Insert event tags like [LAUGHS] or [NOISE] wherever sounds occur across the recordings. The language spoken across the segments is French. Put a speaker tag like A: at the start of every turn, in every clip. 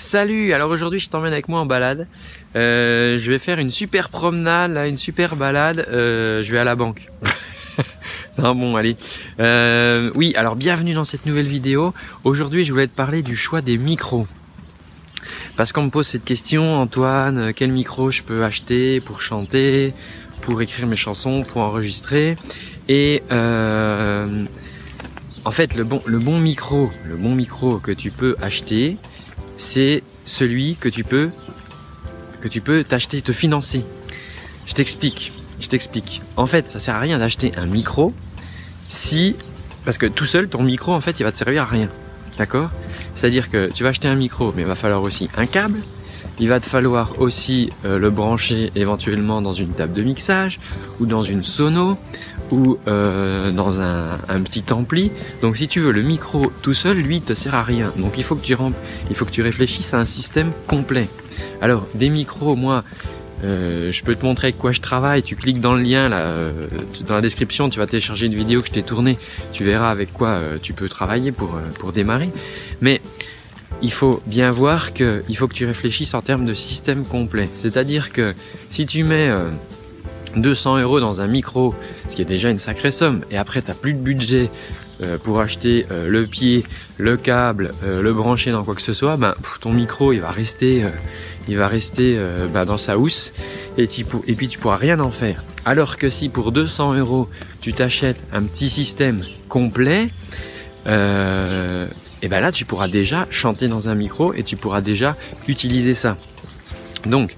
A: Salut, alors aujourd'hui je t'emmène avec moi en balade. Euh, je vais faire une super promenade, une super balade. Euh, je vais à la banque. [LAUGHS] non bon, allez. Euh, oui, alors bienvenue dans cette nouvelle vidéo. Aujourd'hui je voulais te parler du choix des micros. Parce qu'on me pose cette question, Antoine, quel micro je peux acheter pour chanter, pour écrire mes chansons, pour enregistrer? Et en fait, le bon, le bon micro, le bon micro que tu peux acheter, c'est celui que tu peux que tu peux t'acheter, te financer. Je t'explique, je t'explique. En fait, ça sert à rien d'acheter un micro si parce que tout seul ton micro en fait, il va te servir à rien. D'accord? C'est-à-dire que tu vas acheter un micro, mais il va falloir aussi un câble, il va te falloir aussi euh, le brancher éventuellement dans une table de mixage ou dans une sono ou euh, dans un, petit ampli. Donc si tu veux le micro tout seul, lui, te sert à rien. Donc il faut que tu il faut que tu réfléchisses à un système complet. Alors des micros, moi, euh, je peux te montrer avec quoi je travaille. Tu cliques dans le lien là, dans la description, tu vas télécharger une vidéo que je t'ai tournée. Tu verras avec quoi tu peux travailler pour pour démarrer. Mais il faut bien voir que il faut que tu réfléchisses en termes de système complet. C'est-à-dire que si tu mets 200 euh, euros dans un micro, ce qui est déjà une sacrée somme, et après tu n'as plus de budget euh, pour acheter euh, le pied, le câble, le brancher dans quoi que ce soit, ben, ton micro il va rester, il va rester ben, dans sa housse et, et puis tu pourras rien en faire. Alors que si pour 200 euros tu t'achètes un petit système complet, et bien là tu pourras déjà chanter dans un micro et tu pourras déjà utiliser ça. Donc,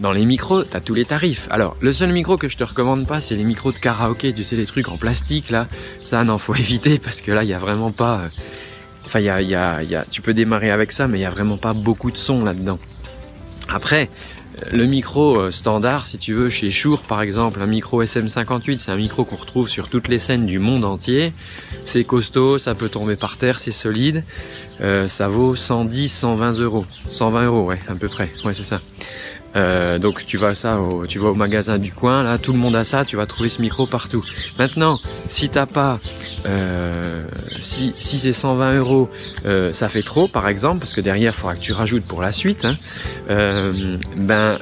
A: dans les micros, tu as tous les tarifs. Alors, le seul micro que je te recommande pas, c'est les micros de karaoké, tu sais, les trucs en plastique, là. Ça, non, faut [LAUGHS] éviter parce que là, il y a vraiment pas. Euh, enfin, y a, y, a, y a, tu peux démarrer avec ça, mais il y a vraiment pas beaucoup de son là-dedans. Après, le micro euh, standard, si tu veux, chez Shure par exemple, un micro SM58, c'est un micro qu'on retrouve sur toutes les scènes du monde entier. C'est costaud, ça peut tomber par terre, c'est solide. Euh, ça vaut 110, 120 euros. 120 euros, ouais, à peu près. Ouais, c'est ça. Euh, donc tu vas ça, au, tu vas au magasin du coin, là, tout le monde a ça, tu vas trouver ce micro partout. Maintenant, si t'as pas, euh, si, si c'est 120 euros, euh, ça fait trop, par exemple, parce que derrière, il faudra que tu rajoutes pour la suite. Hein, euh, ben,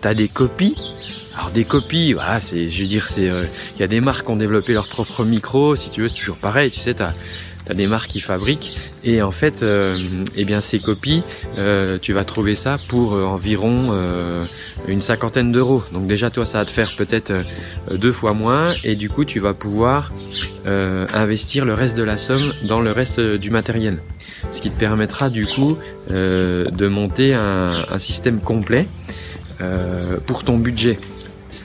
A: t'as des copies. Alors des copies, voilà, c'est, je veux dire, c'est, il y a des marques qui ont développé leur propre micro. Si tu veux, c'est toujours pareil. Tu sais, t'as tu as des marques qui fabriquent. Et en fait euh, eh bien ces copies euh, tu vas trouver ça pour euh, environ une cinquantaine d'euros. Donc déjà toi ça va te faire peut-être deux fois moins. Et du coup tu vas pouvoir investir le reste de la somme dans le reste du matériel. Ce qui te permettra du coup de monter un système complet pour ton budget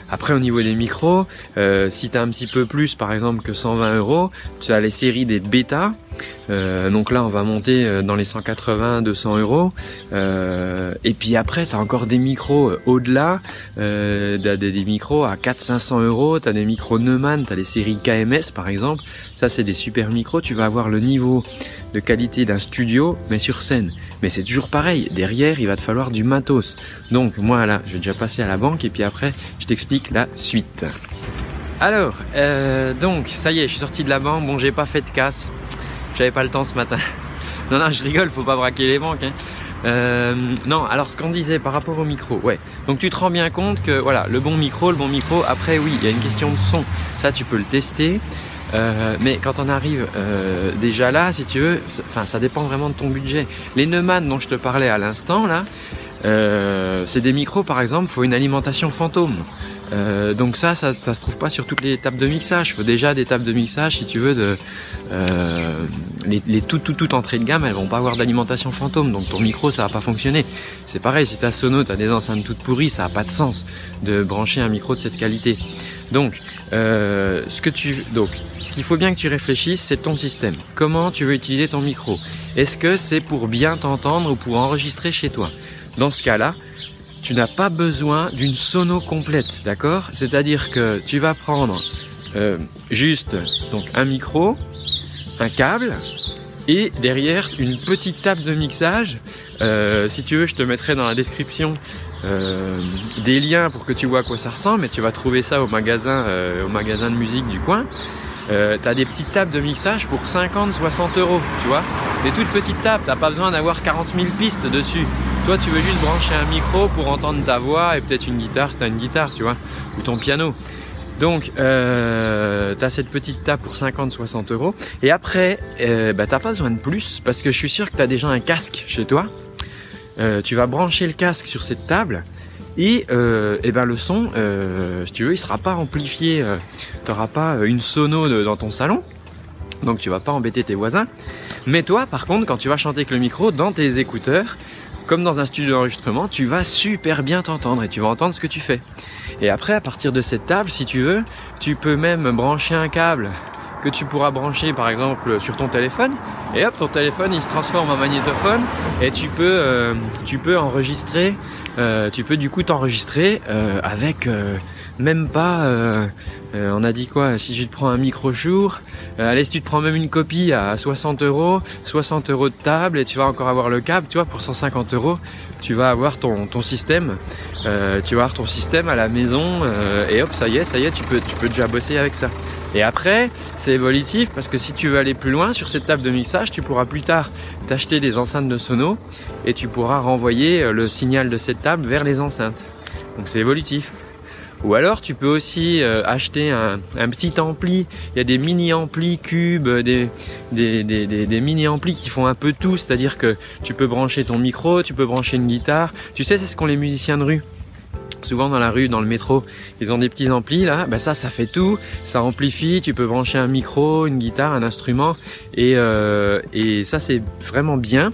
A: après, au niveau des micros, euh, si tu as un petit peu plus, par exemple, que 120 euros, tu as les séries des bêta. Euh, donc là, on va monter euh, dans les 180, 200 euros. et puis après, tu as encore des micros au-delà, des, micros à 4 500 euros. Tu as des micros Neumann, tu as les séries KMS par exemple. Ça, c'est des super micros. Tu vas avoir le niveau de qualité d'un studio, mais sur scène. Mais c'est toujours pareil. Derrière, il va te falloir du matos. Donc moi là, je vais déjà passer à la banque et puis après, je t'explique la suite. Alors, euh, donc ça y est, je suis sorti de la banque. Bon, j'ai pas fait de casse. J'avais pas le temps ce matin. [LAUGHS] Non, non, je rigole, faut pas braquer les banques. Hein. Euh, non, alors ce qu'on disait par rapport au micro, ouais. Donc tu te rends bien compte que voilà, le bon micro, le bon micro. Après, oui, il y a une question de son. Ça, tu peux le tester. Euh, mais quand on arrive euh, déjà là, si tu veux, enfin ça dépend vraiment de ton budget. Les Neumann dont je te parlais à l'instant là, c'est des micros par exemple, faut une alimentation fantôme. Euh, donc ça, ça, se trouve pas sur toutes les tables de mixage. Il faut déjà des tables de mixage si tu veux de euh, les, les toutes toutes toutes entrées de gamme, elles vont pas avoir d'alimentation fantôme. Donc ton micro, ça va pas fonctionner. C'est pareil si ta sono, t'as des enceintes toutes pourries, ça a pas de sens de brancher un micro de cette qualité. Donc, euh, ce que tu, donc, ce qu'il faut bien que tu réfléchisses, c'est ton système. Comment tu veux utiliser ton micro? Est-ce que c'est pour bien t'entendre ou pour enregistrer chez toi? Dans ce cas-là, tu n'as pas besoin d'une sono complète, d'accord? C'est-à-dire que tu vas prendre euh, juste donc un micro, un câble et derrière une petite table de mixage. Euh, si tu veux, je te mettrai dans la description euh, des liens pour que tu vois à quoi ça ressemble. Et tu vas trouver ça au magasin, de musique du coin. euh, tu as des petites tables de mixage pour 50, 60 euros, tu vois? Des toutes petites tables, t'as pas besoin d'avoir 40 000 pistes dessus. Toi, tu veux juste brancher un micro pour entendre ta voix et peut-être une guitare si t'as une guitare, tu vois, ou ton piano. Donc, euh, tu cette petite table pour 50-60 euros. Et après, euh, bah, t'as pas besoin de plus parce que je suis sûr que tu as déjà un casque chez toi. Euh, tu vas brancher le casque sur cette table et, euh, ben le son, euh, si tu veux, il sera pas amplifié. Tu n'auras pas une sono dans ton salon. Donc tu vas pas embêter tes voisins. Mais toi, par contre, quand tu vas chanter avec le micro dans tes écouteurs, comme dans un studio d'enregistrement, tu vas super bien t'entendre et tu vas entendre ce que tu fais. Et après, à partir de cette table, si tu veux, tu peux même brancher un câble que tu pourras brancher par exemple sur ton téléphone et hop ton téléphone il se transforme en magnétophone et tu peux euh, enregistrer euh, tu peux du coup t'enregistrer euh, avec même pas on a dit quoi si tu te prends un micro jour allez si tu te prends même une copie à 60 euros 60 euros de table et tu vas encore avoir le câble tu vois pour 150 euros tu vas avoir ton, système tu vas avoir ton système à la maison et hop ça y est ça y est tu peux tu peux déjà bosser avec ça et après, c'est évolutif parce que si tu veux aller plus loin sur cette table de mixage, tu pourras plus tard t'acheter des enceintes de sono et tu pourras renvoyer euh, le signal de cette table vers les enceintes. Donc c'est évolutif. Ou alors tu peux aussi euh, acheter un, petit ampli. Il y a des mini amplis cubes, des, des, des, des mini amplis qui font un peu tout. C'est-à-dire que tu peux brancher ton micro, tu peux brancher une guitare. Tu sais, c'est ce qu'ont les musiciens de rue souvent dans la rue, dans le métro, ils ont des petits amplis là, bah ça, ça fait tout, ça amplifie, tu peux brancher un micro, une guitare, un instrument, et, euh, et ça c'est vraiment bien.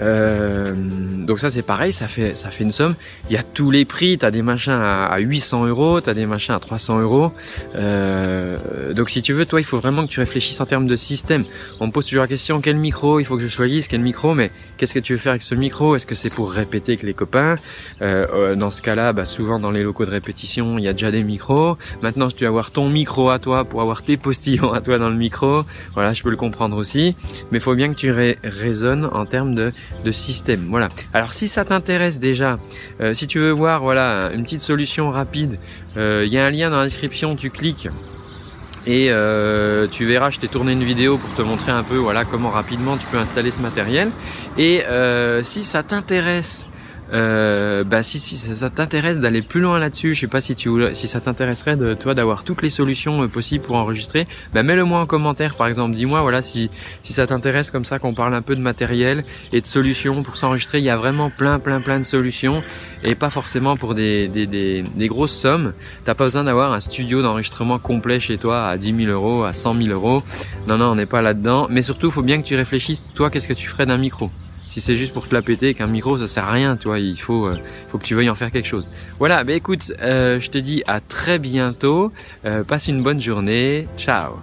A: Euh, donc ça c'est pareil, ça fait ça fait une somme. Il y a tous les prix, tu as des machins à, 800 euros, tu as des machins à 300 euros. Euh, donc si tu veux, toi il faut vraiment que tu réfléchisses en termes de système. On me pose toujours la question quel micro il faut que je choisisse, quel micro, mais qu'est-ce que tu veux faire avec ce micro? Est-ce que c'est pour répéter avec les copains? Euh, Dans ce cas-là, bah, souvent dans les locaux de répétition, il y a déjà des micros. Maintenant, tu vas avoir ton micro à toi pour avoir tes postillons à toi dans le micro. Voilà, je peux le comprendre aussi, mais il faut bien que tu raisonnes en termes de de système. Voilà. Alors si ça t'intéresse déjà, euh, si tu veux voir voilà une petite solution rapide, euh, il y a un lien dans la description, tu cliques et euh, tu verras, je t'ai tourné une vidéo pour te montrer un peu voilà comment rapidement tu peux installer ce matériel. Et si ça t'intéresse euh, bah si, si ça, t'intéresse d'aller plus loin là-dessus, je sais pas si tu si ça t'intéresserait de toi d'avoir toutes les solutions euh, possibles pour enregistrer, bah mets-le moi en commentaire par exemple, dis-moi voilà si si ça t'intéresse comme ça qu'on parle un peu de matériel et de solutions pour s'enregistrer, il y a vraiment plein plein plein de solutions et pas forcément pour des des, des, des grosses sommes. T'as pas besoin d'avoir un studio d'enregistrement complet chez toi à 10 000 euros, à 100 000 euros. Non non, on n'est pas là-dedans. Mais surtout, faut bien que tu réfléchisses toi, qu'est-ce que tu ferais d'un micro? Si c'est juste pour te la péter avec un micro, ça sert à rien, tu vois. Il faut, euh, faut que tu veuilles en faire quelque chose. Voilà, bah écoute, euh, je te dis à très bientôt. Euh, passe une bonne journée. Ciao